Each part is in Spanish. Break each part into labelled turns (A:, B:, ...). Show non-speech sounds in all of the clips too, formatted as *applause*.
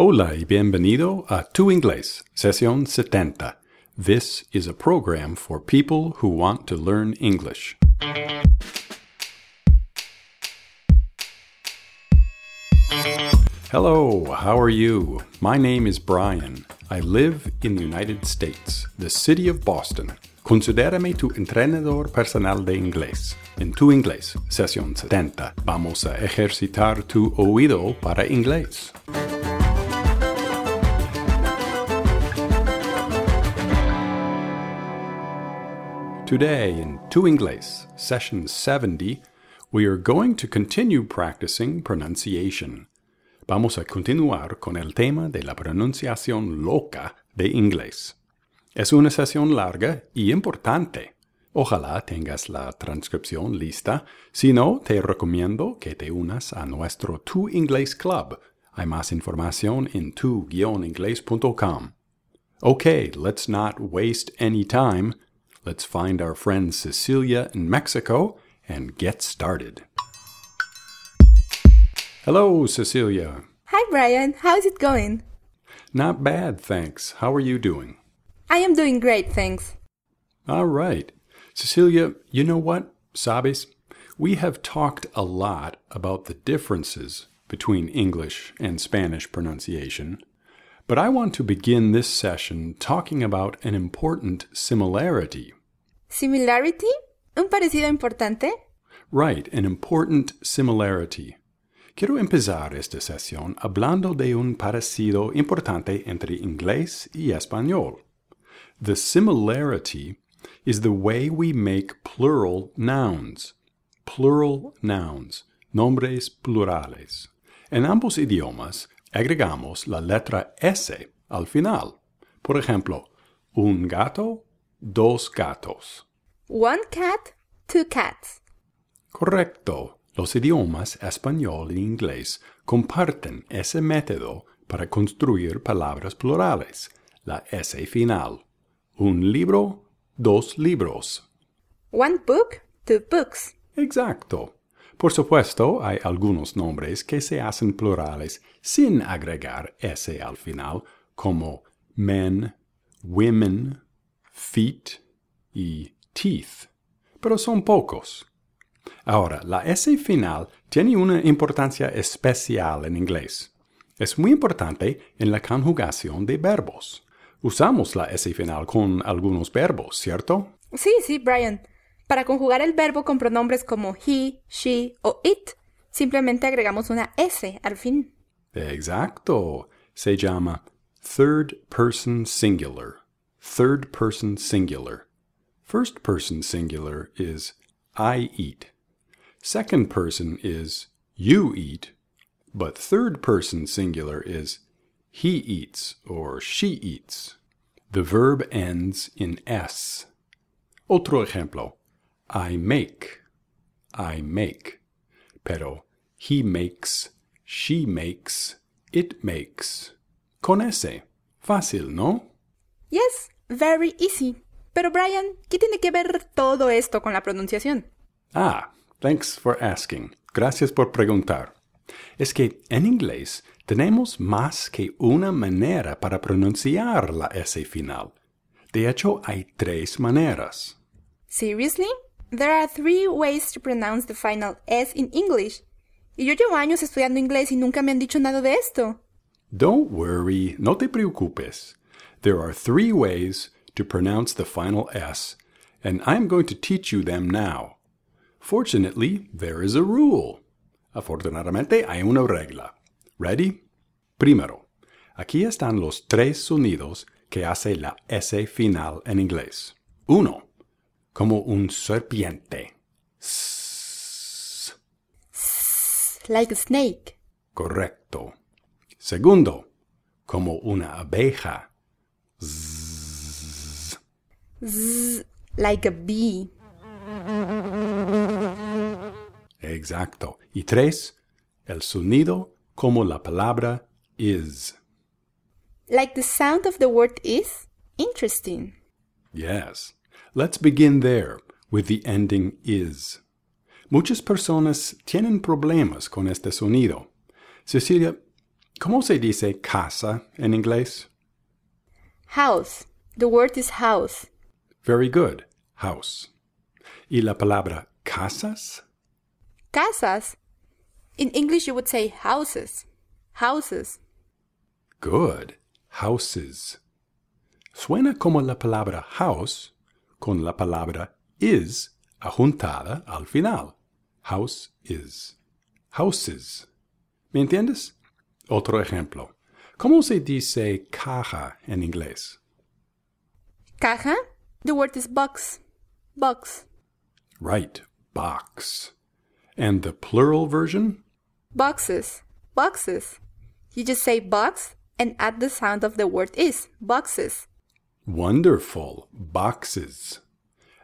A: Hola y bienvenido a Tu Inglés, sesión 70. This is a program for people who want to learn English. Hello, how are you? My name is Brian. I live in the United States, the city of Boston. Considérame tu entrenador personal de inglés. En tu inglés, sesión 70, vamos a ejercitar tu oído para inglés. Today in Tu Inglés, session 70, we are going to continue practicing pronunciation. Vamos a continuar con el tema de la pronunciación loca de inglés. Es una sesión larga y importante. Ojalá tengas la transcripción lista. Si no, te recomiendo que te unas a nuestro Tu Inglés Club. Hay más información en tu-inglés.com. Okay, let's not waste any time. Let's find our friend Cecilia in Mexico and get started. Hello, Cecilia.
B: Hi, Brian. How's it going?
A: Not bad, thanks. How are you doing?
B: I am doing great, thanks.
A: All right. Cecilia, you know what? Sabes, we have talked a lot about the differences between English and Spanish pronunciation, but I want to begin this session talking about an important similarity.
B: Similarity? ¿Un parecido importante?
A: Right, an important similarity. Quiero empezar esta sesión hablando de un parecido importante entre inglés y español. The similarity is the way we make plural nouns. Plural nouns, nombres plurales. En ambos idiomas agregamos la letra S al final. Por ejemplo, un gato, dos gatos.
B: One cat, two cats.
A: Correcto. Los idiomas español e inglés comparten ese método para construir palabras plurales, la S final. Un libro, dos libros.
B: One book, two books.
A: Exacto. Por supuesto, hay algunos nombres que se hacen plurales sin agregar S al final, como men, women, feet y teeth, pero son pocos. Ahora, la S final tiene una importancia especial en inglés. Es muy importante en la conjugación de verbos. Usamos la S final con algunos verbos, ¿cierto?
B: Sí, sí, Brian. Para conjugar el verbo con pronombres como he, she o it, simplemente agregamos una S al fin.
A: Exacto. Se llama third person singular. Third person singular. First person singular is I eat. Second person is you eat, but third person singular is he eats or she eats. The verb ends in S. Otro ejemplo. I make. I make. Pero he makes, she makes, it makes. Con S. Fácil, ¿no?
B: Yes, very easy. Pero Brian, ¿qué tiene que ver todo esto con la pronunciación?
A: Ah, thanks for asking. Gracias por preguntar. Es que en inglés tenemos más que una manera para pronunciar la S final. De hecho, hay tres maneras.
B: Seriously? There are three ways to pronounce the final S in English. Y yo llevo años estudiando inglés y nunca me han dicho nada de esto.
A: Don't worry, no te preocupes. There are three ways to pronounce the final S, and I'm going to teach you them now. Fortunately, there is a rule. Afortunadamente, hay una regla. Ready? Primero, aquí están los tres sonidos que hace la S final en inglés. Uno, como un serpiente. S.
B: Like a snake.
A: Correcto. Segundo, como una abeja. Z.
B: Z, like a bee.
A: Exacto. Y tres, el sonido como la palabra is.
B: Like the sound of the word is? Interesting.
A: Yes. Let's begin there with the ending is. Muchas personas tienen problemas con este sonido. Cecilia, ¿Cómo se dice casa en inglés?
B: House. The word is house.
A: Very good. House. ¿Y la palabra casas?
B: Casas. In English, you would say houses. Houses.
A: Good. Houses. Suena como la palabra house con la palabra is ajuntada al final. House is. Houses. ¿Me entiendes? Otro ejemplo. ¿Cómo se dice caja en inglés?
B: Caja. The word is box. Box.
A: Right. Box. And the plural version?
B: Boxes. Boxes. You just say box and add the sound of the word is. Boxes.
A: Wonderful. Boxes.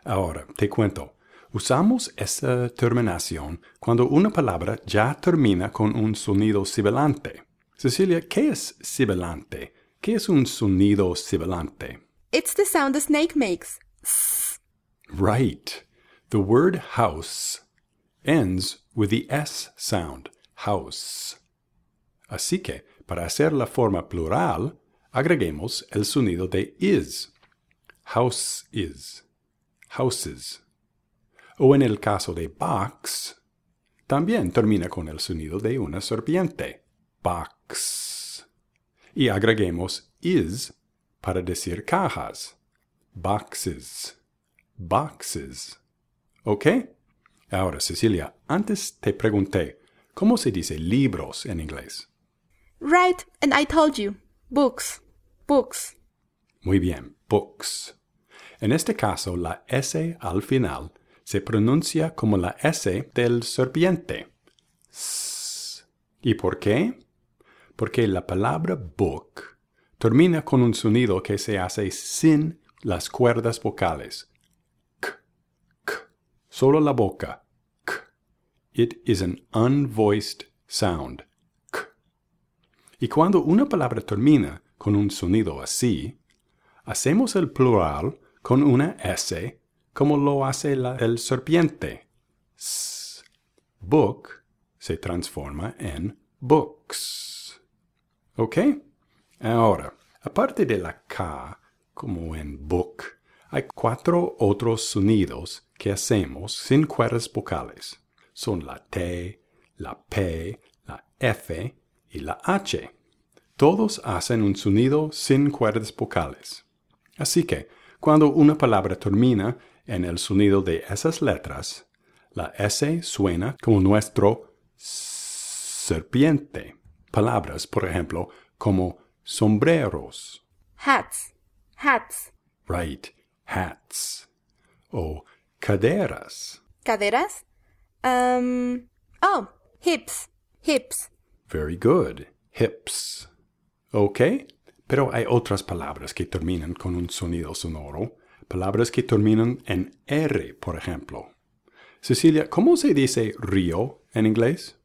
A: Ahora, te cuento. Usamos esa terminación cuando una palabra ya termina con un sonido sibilante. Cecilia, ¿qué es sibilante? ¿Qué es un sonido sibilante?
B: It's the sound a snake makes.
A: Right. The word house ends with the S sound, house. Así que, para hacer la forma plural, agreguemos el sonido de is. House is. Houses. O en el caso de box, también termina con el sonido de una serpiente. Box. Y agreguemos is para decir cajas. Boxes. Boxes. ¿Ok? Ahora, Cecilia, antes te pregunté, ¿cómo se dice libros en inglés?
B: Right, and I told you. Books. Books.
A: Muy bien, books. En este caso, la S al final se pronuncia como la S del serpiente. S. ¿Y por qué? Porque la palabra book termina con un sonido que se hace sin las cuerdas vocales. K, k. Solo la boca. K. It is an unvoiced sound. K. Y cuando una palabra termina con un sonido así, hacemos el plural con una S como lo hace el serpiente. S. Book se transforma en books. ¿Ok? Ahora, aparte de la K, como en book, hay cuatro otros sonidos que hacemos sin cuerdas vocales. Son la T, la P, la F y la H. Todos hacen un sonido sin cuerdas vocales. Así que, cuando una palabra termina en el sonido de esas letras, la S suena como nuestro serpiente. Palabras, por ejemplo, como sombreros.
B: Hats. Hats.
A: Right, hats. O caderas.
B: Caderas. Um, oh, hips. Hips.
A: Very good. Hips. ¿Ok? Pero hay otras palabras que terminan con un sonido sonoro. Palabras que terminan en R, por ejemplo. Cecilia, ¿cómo se dice río en inglés?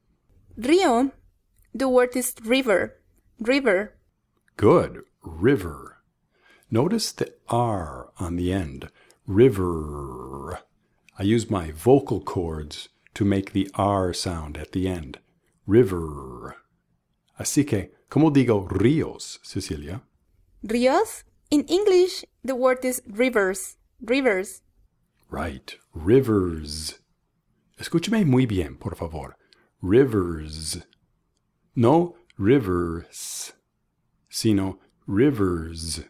B: Río. The word is river. River.
A: Good. River. Notice the R on the end. River. I use my vocal cords to make the R sound at the end. River. Así que, ¿cómo digo ríos, Cecilia?
B: Ríos. In English, the word is rivers. Rivers.
A: Right. Rivers. Escúcheme muy bien, por favor. Rivers. No rivers, sino rivers.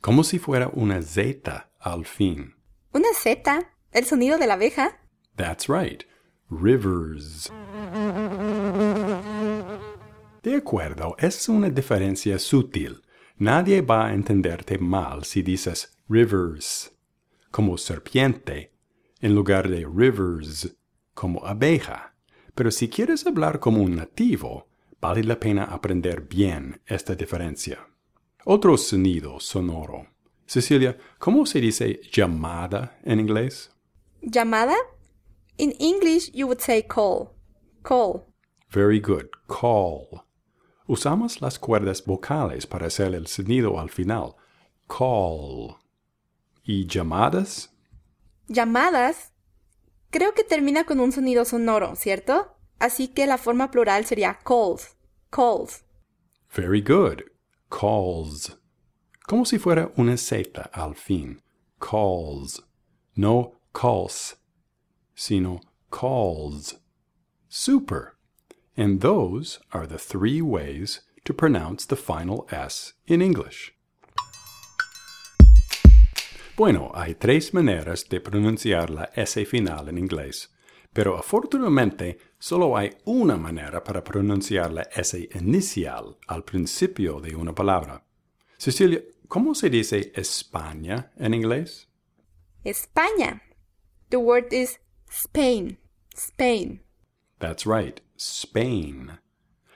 A: Como si fuera una Z al fin.
B: Una Z. El sonido de la abeja.
A: That's right. Rivers. De acuerdo, es una diferencia sutil. Nadie va a entenderte mal si dices rivers como serpiente en lugar de rivers como abeja. Pero si quieres hablar como un nativo, vale la pena aprender bien esta diferencia. Otro sonido sonoro. Cecilia, ¿cómo se dice llamada en inglés?
B: Llamada. In English, you would say call. Call.
A: Very good. Call. Usamos las cuerdas vocales para hacer el sonido al final. Call. ¿Y llamadas?
B: Llamadas. Creo que termina con un sonido sonoro, ¿cierto? Así que la forma plural sería calls. Calls.
A: Very good. Calls. Como si fuera una Z al fin. Calls. No calls, sino calls. Super. And those are the three ways to pronounce the final S in English. Bueno, hay tres maneras de pronunciar la S final en inglés, pero afortunadamente solo hay una manera para pronunciar la S inicial al principio de una palabra. Cecilia, ¿cómo se dice España en inglés?
B: España. The word is Spain. Spain.
A: That's right, Spain.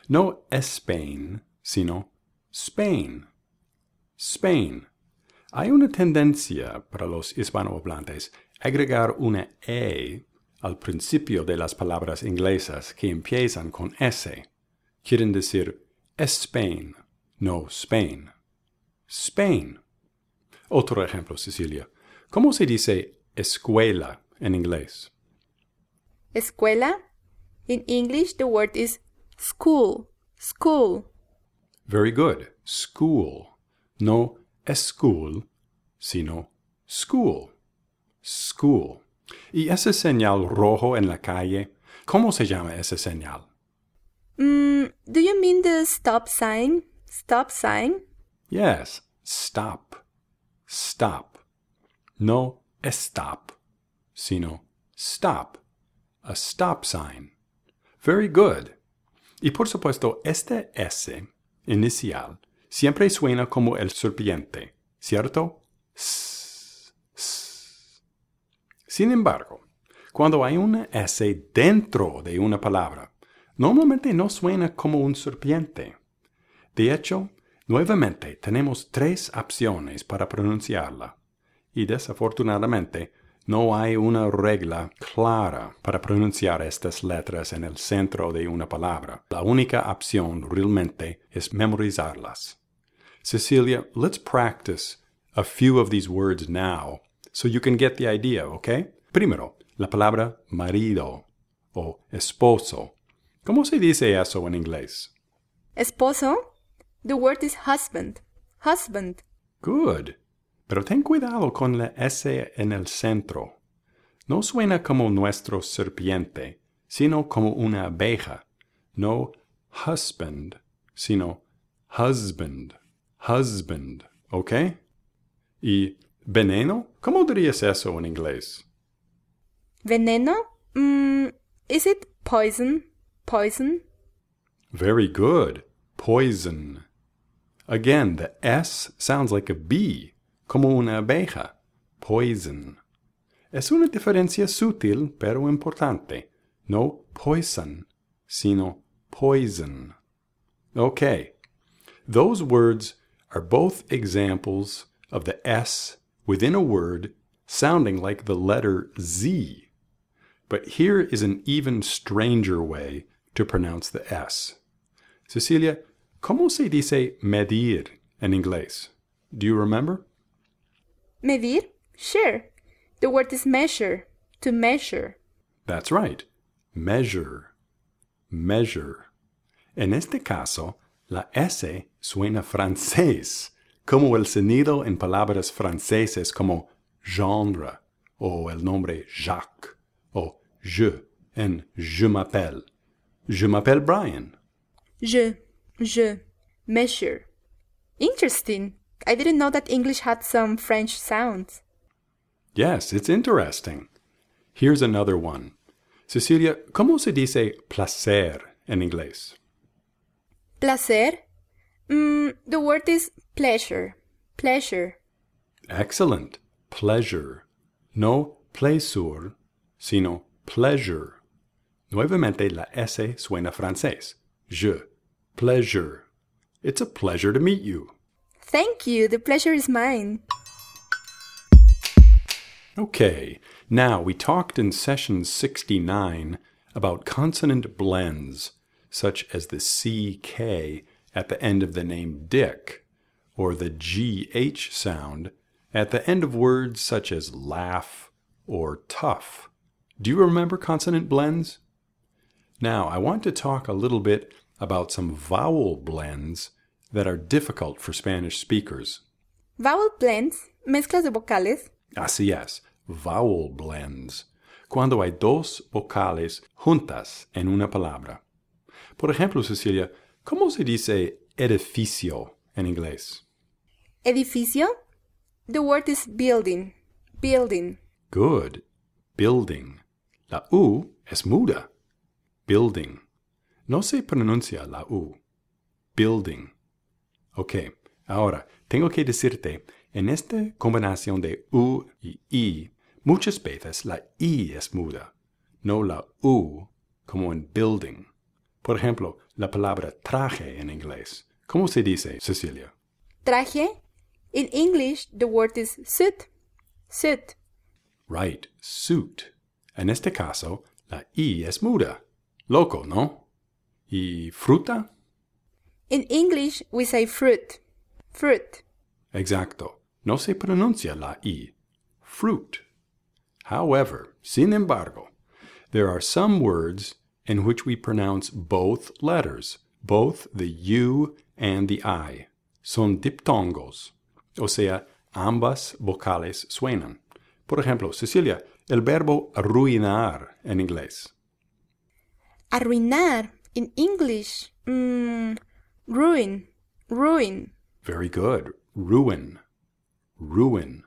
A: No Spain, sino Spain. Spain. Hay una tendencia para los hispanohablantes agregar una E al principio de las palabras inglesas que empiezan con S. Quieren decir Spain, no Spain. Spain. Otro ejemplo, Cecilia. ¿Cómo se dice escuela en inglés?
B: Escuela. In English, the word is school. School.
A: Very good. School. No school, sino school. School. ¿Y ese señal rojo en la calle? ¿Cómo se llama ese señal?
B: Mm, do you mean the stop sign? Stop sign?
A: Yes. Stop. Stop. No stop, sino stop. A stop sign. Very good. Y por supuesto, este S inicial siempre suena como el serpiente, ¿cierto? S, s. Sin embargo, cuando hay una S dentro de una palabra, normalmente no suena como un serpiente. De hecho, nuevamente tenemos tres opciones para pronunciarla. Y desafortunadamente, no hay una regla clara para pronunciar estas letras en el centro de una palabra. La única opción realmente es memorizarlas. Cecilia, let's practice a few of these words now so you can get the idea, okay? Primero, la palabra marido o esposo. ¿Cómo se dice eso en inglés?
B: Esposo? The word is husband. Husband.
A: Good. Pero ten cuidado con la S en el centro. No suena como nuestro serpiente, sino como una abeja. No husband, sino husband. Husband, ¿ok? ¿Y veneno? ¿Cómo dirías eso en inglés?
B: Veneno? Mm, is it poison? Poison?
A: Very good. Poison. Again, the S sounds like a B, como una abeja. Poison. Es una diferencia sutil pero importante. No poison, sino poison. Okay. Those words are both examples of the S within a word sounding like the letter Z. But here is an even stranger way to pronounce the S. Cecilia, ¿cómo se dice medir en inglés? Do you remember?
B: Medir? Sure. The word is measure. To measure.
A: That's right. Measure. Measure. En este caso, la S suena francés, como el sonido en palabras franceses como genre o el nombre Jacques o je en je m'appelle. Je m'appelle Brian.
B: Je. Je. Measure. Interesting. I didn't know that English had some French sounds.
A: Yes, it's interesting. Here's another one. Cecilia, ¿cómo se dice placer en inglés?
B: Placer? Mm, the word is pleasure. Pleasure.
A: Excellent. Pleasure. No plaisir, sino pleasure. Nuevamente la S suena francés. Je. Pleasure. It's a pleasure to meet you.
B: Thank you. The pleasure is mine.
A: Okay, now we talked in session 69 about consonant blends, such as the CK at the end of the name Dick, or the GH sound at the end of words such as laugh or tough. Do you remember consonant blends? Now, I want to talk a little bit about some vowel blends that are difficult for Spanish speakers.
B: Vowel blends, mezclas de vocales.
A: Así es, vowel blends, cuando hay dos vocales juntas en una palabra. Por ejemplo, Cecilia, ¿cómo se dice edificio en inglés?
B: Edificio. The word is building. Building.
A: Good. Building. La U es muda. Building. No se pronuncia la U. Building. Ok, ahora tengo que decirte, en esta combinación de U y I, muchas veces la I es muda, no la U como en building. Por ejemplo, la palabra traje en inglés. ¿Cómo se dice, Cecilia?
B: Traje. In English, the word is suit. Suit.
A: Right, suit. En este caso, la I es muda. Loco, ¿no? ¿Y fruta?
B: In English, we say fruit. Fruit.
A: Exacto. No se pronuncia la I. Fruit. However, sin embargo, there are some words in which we pronounce both letters, both the U and the I. Son diptongos, o sea, ambas vocales suenan. Por ejemplo, Cecilia, el verbo arruinar en inglés.
B: Arruinar. In English, mm, ruin. Ruin.
A: Very good. Ruin. Ruin.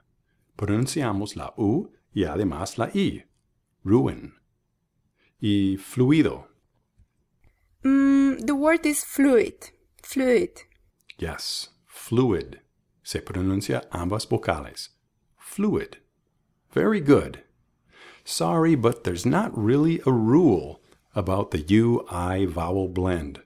A: Pronunciamos la U y además la I. Ruin. Y fluido.
B: Mm, the word is fluid. Fluid.
A: Yes. Fluid. Se pronuncia ambas vocales. Fluid. Very good. Sorry, but there's not really a rule about the U-I vowel blend.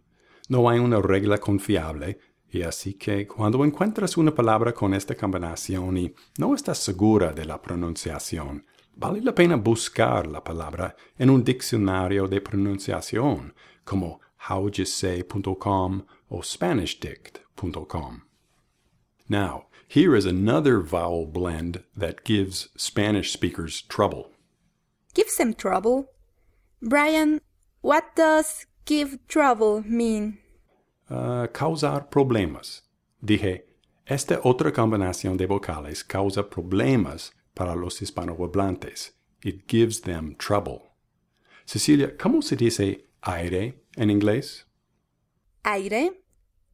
A: No hay una regla confiable, y así que cuando encuentras una palabra con esta combinación y no estás segura de la pronunciación, vale la pena buscar la palabra en un diccionario de pronunciación como howjusay.com o spanishdict.com. Now, here is another vowel blend that gives Spanish speakers trouble.
B: Gives them trouble. Brian, what does give trouble mean?
A: Uh, causar problemas. Dije, esta otra combinación de vocales causa problemas para los hispanohablantes. It gives them trouble. Cecilia, ¿cómo se dice aire en inglés?
B: Aire.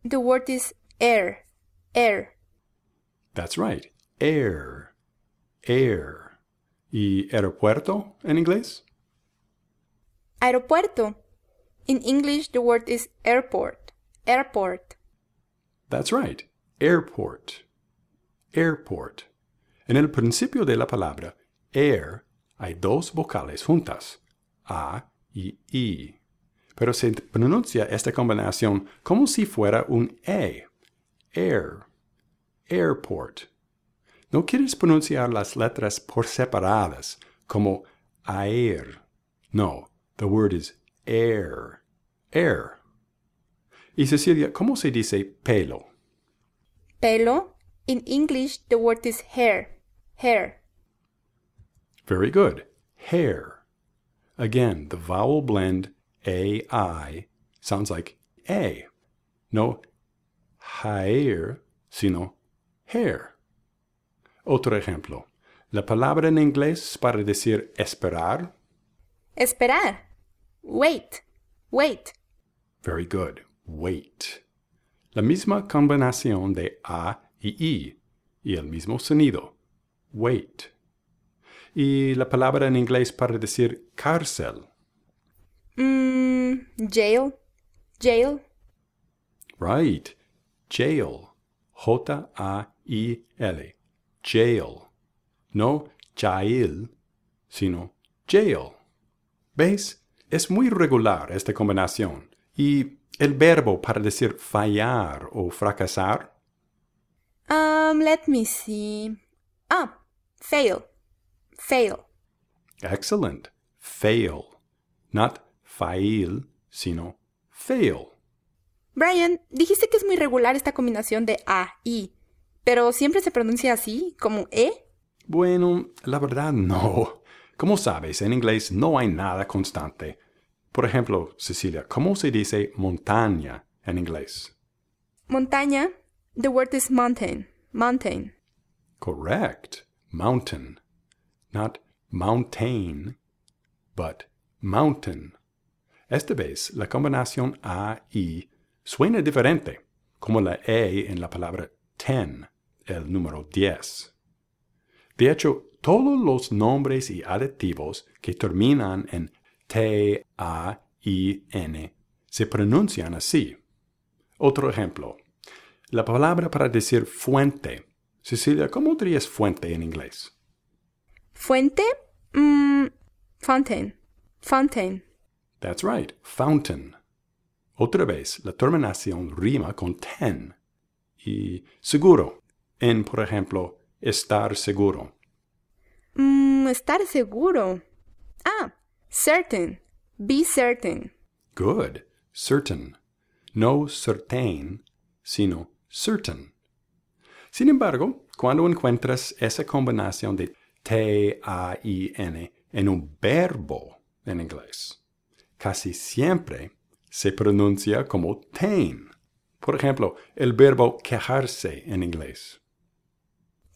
B: The word is air. Air.
A: That's right. Air. Air. ¿Y aeropuerto en inglés?
B: Aeropuerto. In English, the word is airport. Airport.
A: That's right. Airport. Airport. En el principio de la palabra air hay dos vocales juntas, A y I. Pero se pronuncia esta combinación como si fuera un E. Air. Airport. No quieres pronunciar las letras por separadas, como air. No, the word is air. Air. Y Cecilia, ¿cómo se dice pelo?
B: Pelo. In English, the word is hair. Hair.
A: Very good. Hair. Again, the vowel blend A-I sounds like A. No hair, sino hair. Otro ejemplo. La palabra en inglés para decir esperar.
B: Esperar. Wait. Wait.
A: Very good. Wait. La misma combinación de A y I y el mismo sonido. Wait. Y la palabra en inglés para decir cárcel.
B: Mm, jail. Jail.
A: Right. Jail. J-A-I-L. Jail. No jail, sino jail. ¿Ves? Es muy regular esta combinación. ¿Y el verbo para decir fallar o fracasar?
B: Um, let me see. Ah, fail. Fail.
A: Excellent. Fail. Not fail, sino fail.
B: Brian, dijiste que es muy regular esta combinación de A, I, pero siempre se pronuncia así, como E.
A: Bueno, la verdad no. Como sabes, en inglés no hay nada constante. Por ejemplo, Cecilia, ¿cómo se dice montaña en inglés?
B: montaña, the word is mountain. Mountain.
A: Correct. Mountain. Not mountain, but mountain. Esta vez la combinación A-I suena diferente, como la E en la palabra ten, el número 10. De hecho, todos los nombres y adjetivos que terminan en T-A-I-N se pronuncian así. Otro ejemplo. La palabra para decir fuente. Cecilia, ¿cómo dirías fuente en inglés?
B: Fuente, mm, fountain. Fountain.
A: That's right, fountain. Otra vez, la terminación rima con ten. Y seguro, en, por ejemplo, estar seguro.
B: Mm, estar seguro. Ah, certain. Be certain.
A: Good, certain. No certain, sino certain. Sin embargo, cuando encuentras esa combinación de T-A-I-N en un verbo en inglés, casi siempre se pronuncia como tain. Por ejemplo, el verbo quejarse en inglés.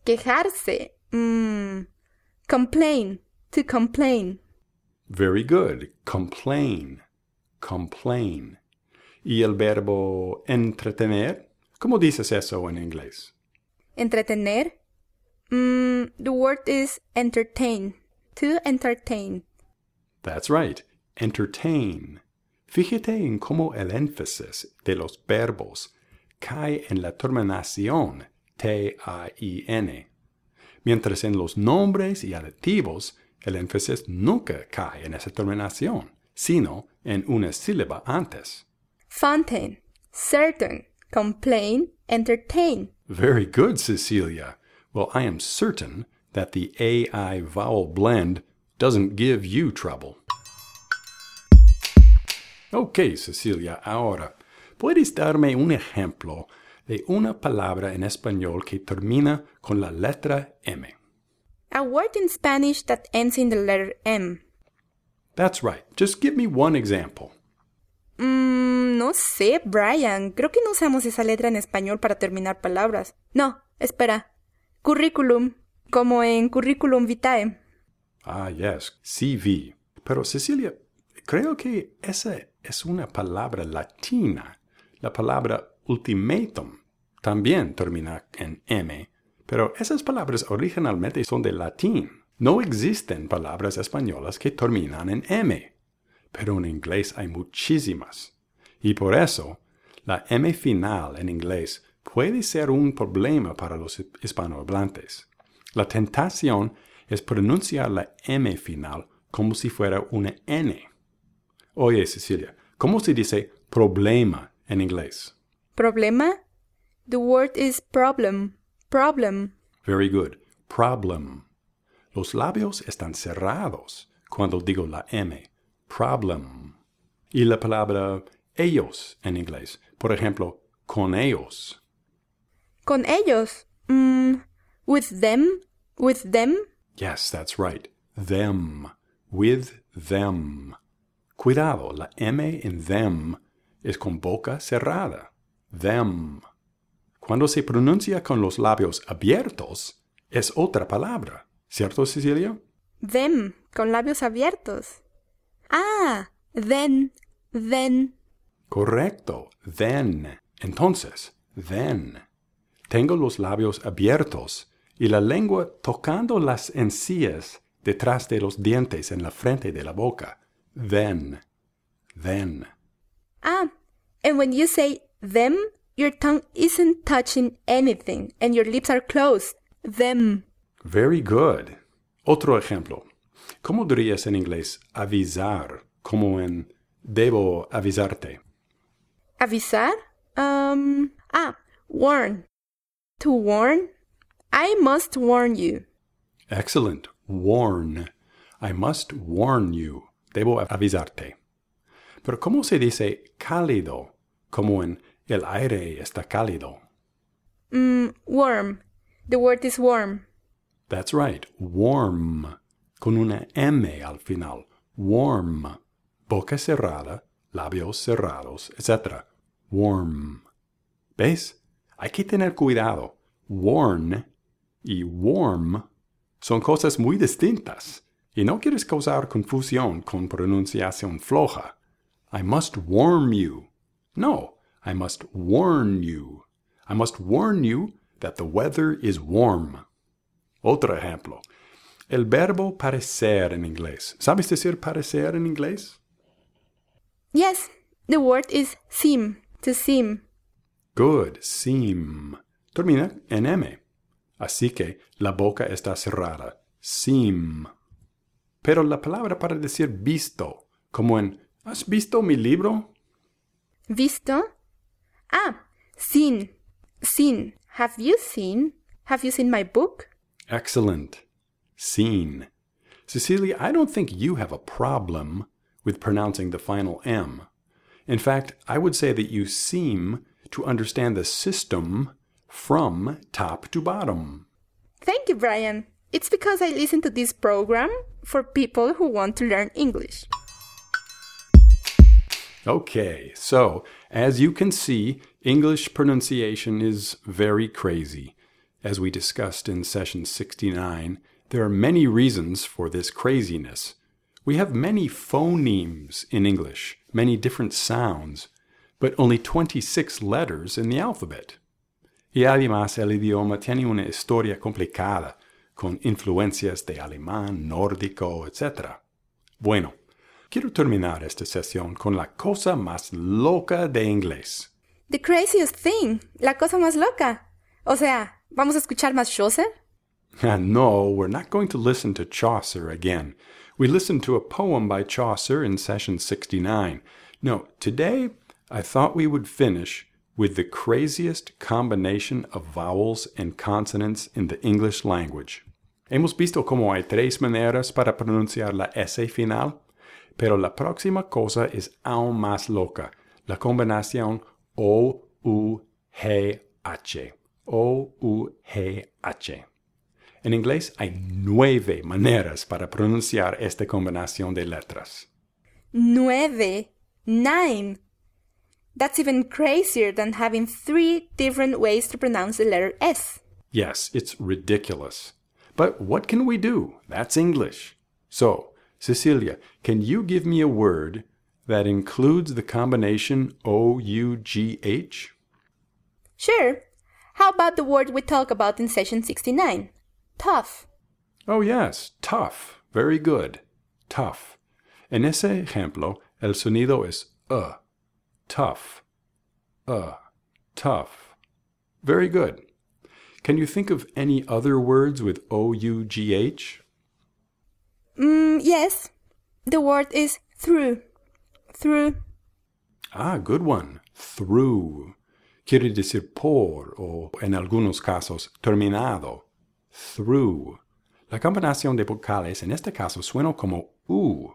B: Quejarse. Mm, complain. To complain.
A: Very good. Complain. Complain. ¿Y el verbo entretener? ¿Cómo dices eso en inglés?
B: Entretener. Mm, the word is entertain. To entertain.
A: That's right. Entertain. Fíjate en cómo el énfasis de los verbos cae en la terminación T-A-I-N, mientras en los nombres y adjetivos el énfasis nunca cae en esa terminación, sino en una sílaba antes.
B: Fountain. Certain. Complain. Entertain.
A: Very good, Cecilia. Well, I am certain that the AI vowel blend doesn't give you trouble. Ok, Cecilia, ahora, ¿puedes darme un ejemplo de una palabra en español que termina con la letra M?
B: A word in Spanish that ends in the letter M.
A: That's right. Just give me one example.
B: Mm, no sé, Brian. Creo que no usamos esa letra en español para terminar palabras. No, espera. Curriculum, como en curriculum vitae.
A: Ah, yes, CV. Pero Cecilia, creo que esa es una palabra latina. La palabra ultimatum también termina en M, pero esas palabras originalmente son de latín. No existen palabras españolas que terminan en M, pero en inglés hay muchísimas. Y por eso, la M final en inglés puede ser un problema para los hispanohablantes. La tentación es pronunciar la M final como si fuera una N. Oye, Cecilia, ¿cómo se dice problema en inglés?
B: ¿Problema? The word is problem. Problem.
A: Very good. Problem. Los labios están cerrados cuando digo la M. Problem. Y la palabra ellos en inglés. Por ejemplo, con ellos.
B: Con ellos. Mm, with them. With them.
A: Yes, that's right. Them. With them. Cuidado, la M en them es con boca cerrada. Them. Cuando se pronuncia con los labios abiertos, es otra palabra. ¿Cierto, Cecilia?
B: Them, con labios abiertos. Ah, then, then.
A: Correcto, then. Entonces, then. Tengo los labios abiertos y la lengua tocando las encías detrás de los dientes en la frente de la boca. Then, then.
B: Ah, and when you say them, your tongue isn't touching anything and your lips are closed. Them.
A: Very good. Otro ejemplo. ¿Cómo dirías en inglés avisar? Como en debo avisarte.
B: Avisar? Um, ah, warn. To warn? I must warn you.
A: Excellent. Warn. I must warn you. Debo avisarte. Pero ¿cómo se dice cálido? Como en el aire está cálido.
B: Mm, warm. The word is warm.
A: That's right. Warm. Con una M al final. Warm. Boca cerrada, labios cerrados, etc. Warm. ¿Ves? Hay que tener cuidado. Warn y warm son cosas muy distintas. Y no quieres causar confusión con pronunciación floja. I must warn you. No, I must warn you. I must warn you that the weather is warm. Otro ejemplo. El verbo parecer en inglés. ¿Sabes decir parecer en inglés?
B: Yes, the word is seem, to seem.
A: Good, seem. Termina en M. Así que la boca está cerrada. Seem. Pero la palabra para decir visto, como en ¿Has visto mi libro?
B: ¿Visto? Ah, seen. Seen. Have you seen? Have you seen my book?
A: Excellent. Seen. Cecilia, I don't think you have a problem with pronouncing the final M. In fact, I would say that you seem to understand the system from top to bottom.
B: Thank you, Brian. It's because I listen to this program for people who want to learn English.
A: Okay, so as you can see, English pronunciation is very crazy. As we discussed in session 69, there are many reasons for this craziness. We have many phonemes in English, many different sounds, but only 26 letters in the alphabet. Y además el idioma tiene una historia complicada, con influencias de alemán, nórdico, etc. Bueno, quiero terminar esta sesión con la cosa más loca de inglés.
B: The craziest thing, la cosa más loca. O sea, ¿vamos a escuchar más Chaucer?
A: no, we're not going to listen to Chaucer again. We listened to a poem by Chaucer in session 69. No, today I thought we would finish with the craziest combination of vowels and consonants in the English language. Hemos visto cómo hay tres maneras para pronunciar la S final, pero la próxima cosa es aún más loca, la combinación O-U-G-H. O-U-G-H. En inglés hay nueve maneras para pronunciar esta combinación de letras.
B: Nueve. Nine. That's even crazier than having three different ways to pronounce the letter S.
A: Yes, it's ridiculous. But what can we do? That's English. So, Cecilia, can you give me a word that includes the combination O U G H?
B: Sure. How about the word we talked about in session 69? Tough.
A: Oh, yes, tough. Very good. Tough. En ese ejemplo, el sonido es uh. Tough. Uh. Tough. Very good. Can you think of any other words with O U G H?
B: Mm, yes. The word is through. Through.
A: Ah, good one. Through. Quiere decir por o, en algunos casos, terminado. Through. La combinación de vocales en este caso suena como U.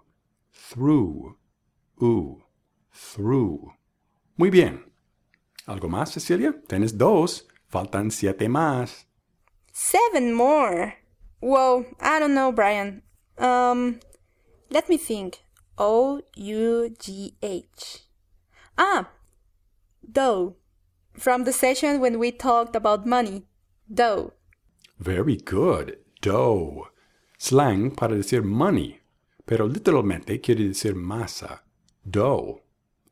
A: Through. U. Through. Muy bien. ¿Algo más, Cecilia? Tienes dos. Faltan siete más.
B: Seven more. Whoa, I don't know, Brian. Um, let me think. O U G H. Ah, dough. From the session when we talked about money. Dough.
A: Very good. Dough. Slang para decir money, pero literalmente quiere decir masa. Dough.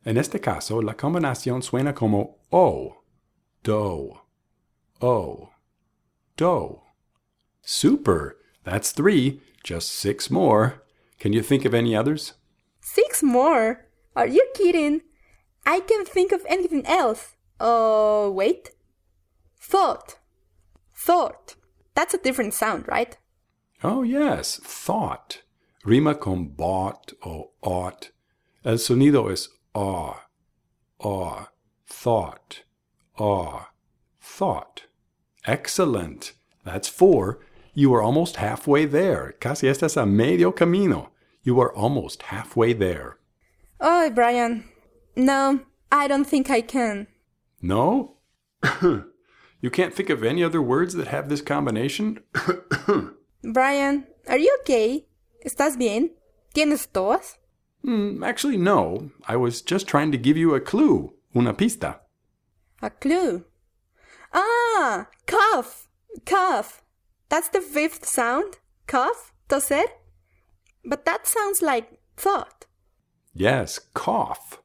A: En este caso, la combinación suena como O. Dough. O. Dough. Super. That's three. Just six more. Can you think of any others?
B: Six more? Are you kidding? I can't think of anything else. Oh, wait. Thought. Thought. That's a different sound, right?
A: Oh, yes, thought. Rima con bought o ought. El sonido es ah, ah, thought, ah, thought. Excellent. That's four. You are almost halfway there. Casi estás a medio camino. You are almost halfway there.
B: Oh, Brian. No, I don't think I can.
A: No? *coughs* you can't think of any other words that have this combination? *coughs*
B: Brian, are you okay? ¿Estás bien? ¿Tienes tos?
A: Mm, actually, no. I was just trying to give you a clue, una pista.
B: A clue. Ah, cough, cough. That's the fifth sound. Cough, toser. But that sounds like thought.
A: Yes, cough.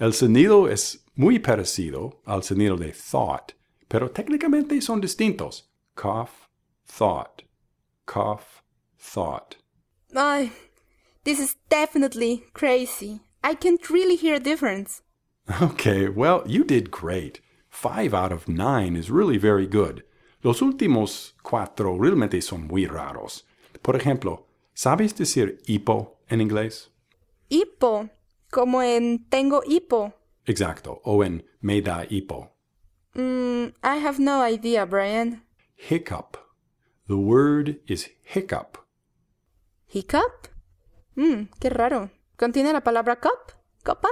A: El sonido es muy parecido al sonido de thought, pero técnicamente son distintos. Cough, thought. Cough, thought.
B: Ay, this is definitely crazy. I can't really hear a difference.
A: Okay, well, you did great. Five out of nine is really very good. Los últimos cuatro realmente son muy raros. Por ejemplo, ¿sabes decir hipo en inglés?
B: Hipo, como en tengo hipo.
A: Exacto, o en me da hipo.
B: Mm, I have no idea, Brian.
A: Hiccup. The word is hiccup.
B: ¿Hiccup? Mmm, qué raro. ¿Contiene la palabra cup? ¿Copa?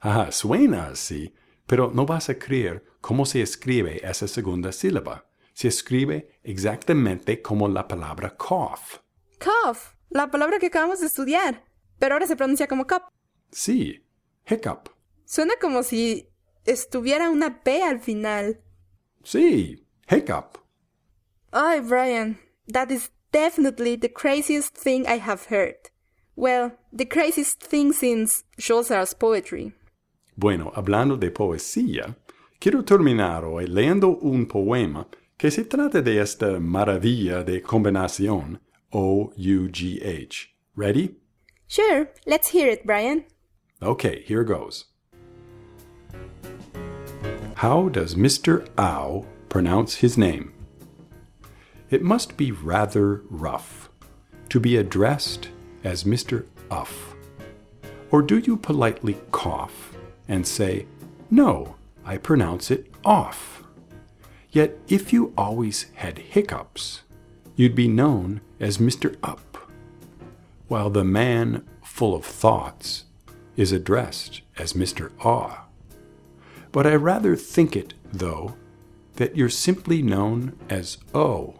A: Ah, suena así, pero no vas a creer cómo se escribe esa segunda sílaba. Se escribe exactamente como la palabra cough.
B: Cough, la palabra que acabamos de estudiar. Pero ahora se pronuncia como cup.
A: Sí, hiccup.
B: Suena como si estuviera una P al final.
A: Sí, hiccup.
B: Ay, Brian, that is definitely the craziest thing I have heard. Well, the craziest thing since Chaucer's poetry.
A: Bueno, hablando de poesía, quiero terminar hoy leyendo un poema que se trata de esta maravilla de combinación O-U-G-H. Ready?
B: Sure, let's hear it, Brian.
A: Okay, here goes. How does Mr. Ow pronounce his name? It must be rather rough to be addressed as Mr. Uff. Or do you politely cough and say, No, I pronounce it off? Yet if you always had hiccups, you'd be known as Mr. Up, while the man full of thoughts is addressed as Mr. Awe. But I rather think it, though, that you're simply known as O.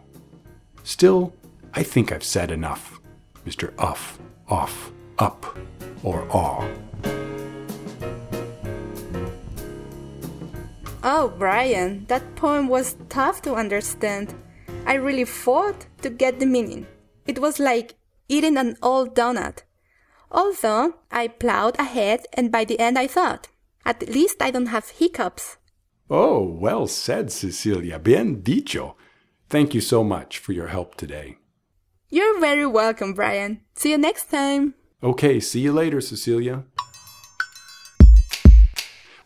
A: Still, I think I've said enough, Mr. Uff, Off, Up, or Awe.
B: Oh, Brian, that poem was tough to understand. I really fought to get the meaning. It was like eating an old donut. Although I plowed ahead, and by the end I thought, at least I don't have hiccups.
A: Oh, well said, Cecilia. Bien dicho. Thank you so much for your help today.
B: You're very welcome, Brian. See you next time.
A: Okay, see you later, Cecilia.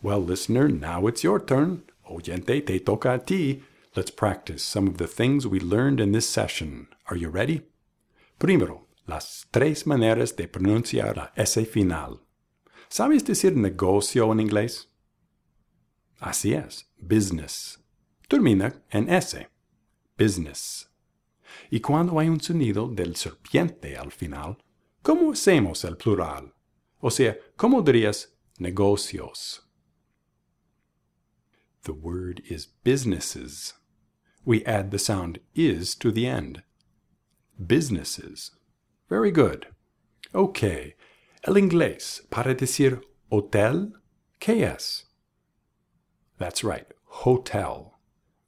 A: Well, listener, now it's your turn. Oyente, te toca a ti. Let's practice some of the things we learned in this session. Are you ready? Primero, las tres maneras de pronunciar la S final. ¿Sabes decir negocio en inglés? Así es, business. Termina en S. Business. Y cuando hay un sonido del serpiente al final, ¿cómo hacemos el plural? O sea, ¿cómo dirías negocios? The word is businesses. We add the sound is to the end. Businesses. Very good. Okay. El inglés para decir hotel, ¿qué es? That's right, hotel,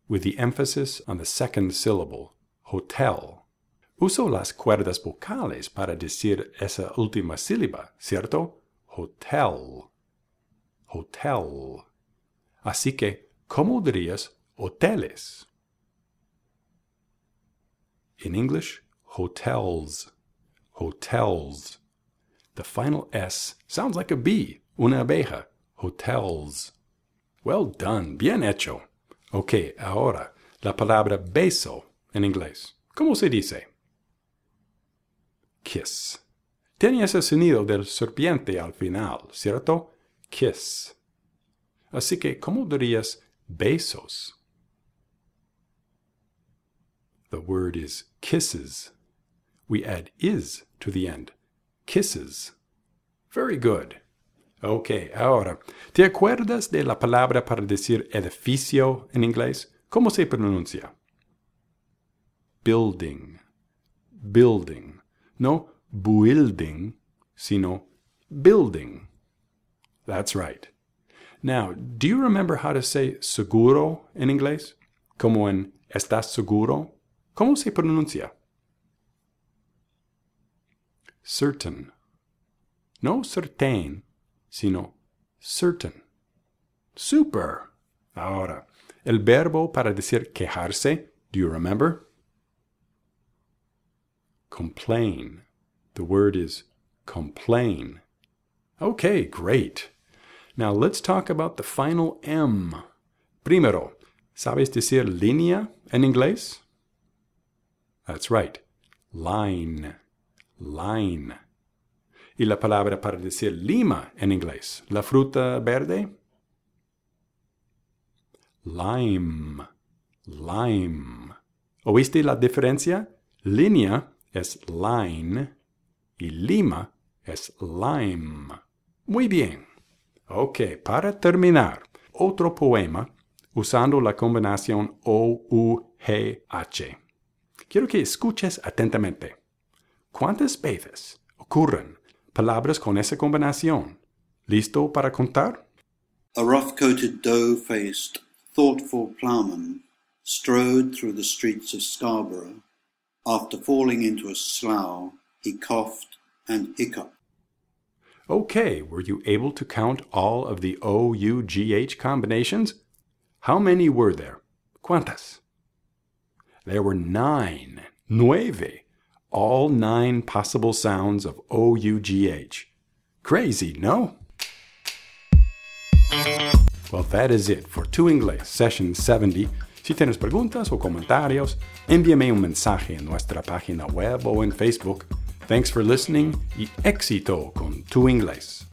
A: with the emphasis on the second syllable, hotel. Uso las cuerdas vocales para decir esa última sílaba, ¿cierto? Hotel. Hotel. Así que, ¿cómo dirías hoteles? In English, hotels. Hotels. The final S sounds like a bee, una abeja. Hotels. Well done, bien hecho. Ok, ahora, la palabra beso en inglés. ¿Cómo se dice? Kiss. Tiene ese sonido del serpiente al final, ¿cierto? Kiss. Así que, ¿cómo dirías besos? The word is kisses. We add is to the end. Kisses. Very good. Ok, ahora, ¿te acuerdas de la palabra para decir edificio en inglés? ¿Cómo se pronuncia? Building. Building. No building, sino building. That's right. Now, do you remember how to say seguro en inglés? Como en ¿estás seguro? ¿Cómo se pronuncia? Certain. No certain, sino certain. Super. Ahora, el verbo para decir quejarse, do you remember? Complain. The word is complain. Okay, great. Now let's talk about the final M. Primero, ¿sabes decir línea en inglés? That's right. Line. Line. ¿Y la palabra para decir lima en inglés? ¿La fruta verde? Lime. Lime. ¿Oíste la diferencia? Línea es line y lima es lime. Muy bien. Ok, para terminar, otro poema usando la combinación O-U-G-H. Quiero que escuches atentamente. ¿Cuántas veces ocurren palabras con esa combinación? ¿Listo para contar?
C: A rough-coated, dough-faced, thoughtful ploughman strode through the streets of Scarborough. After falling into a slough, he coughed and hiccuped.
A: Okay, were you able to count all of the O, U, G, H combinations? How many were there? ¿Cuántas? There were nine, nueve, all nine possible sounds of O, U, G, H. Crazy, no? Well, that is it for Tu Inglés Session 70. Si tienes preguntas o comentarios, envíame un mensaje en nuestra página web o en Facebook. Thanks for listening y éxito con Tu Inglés.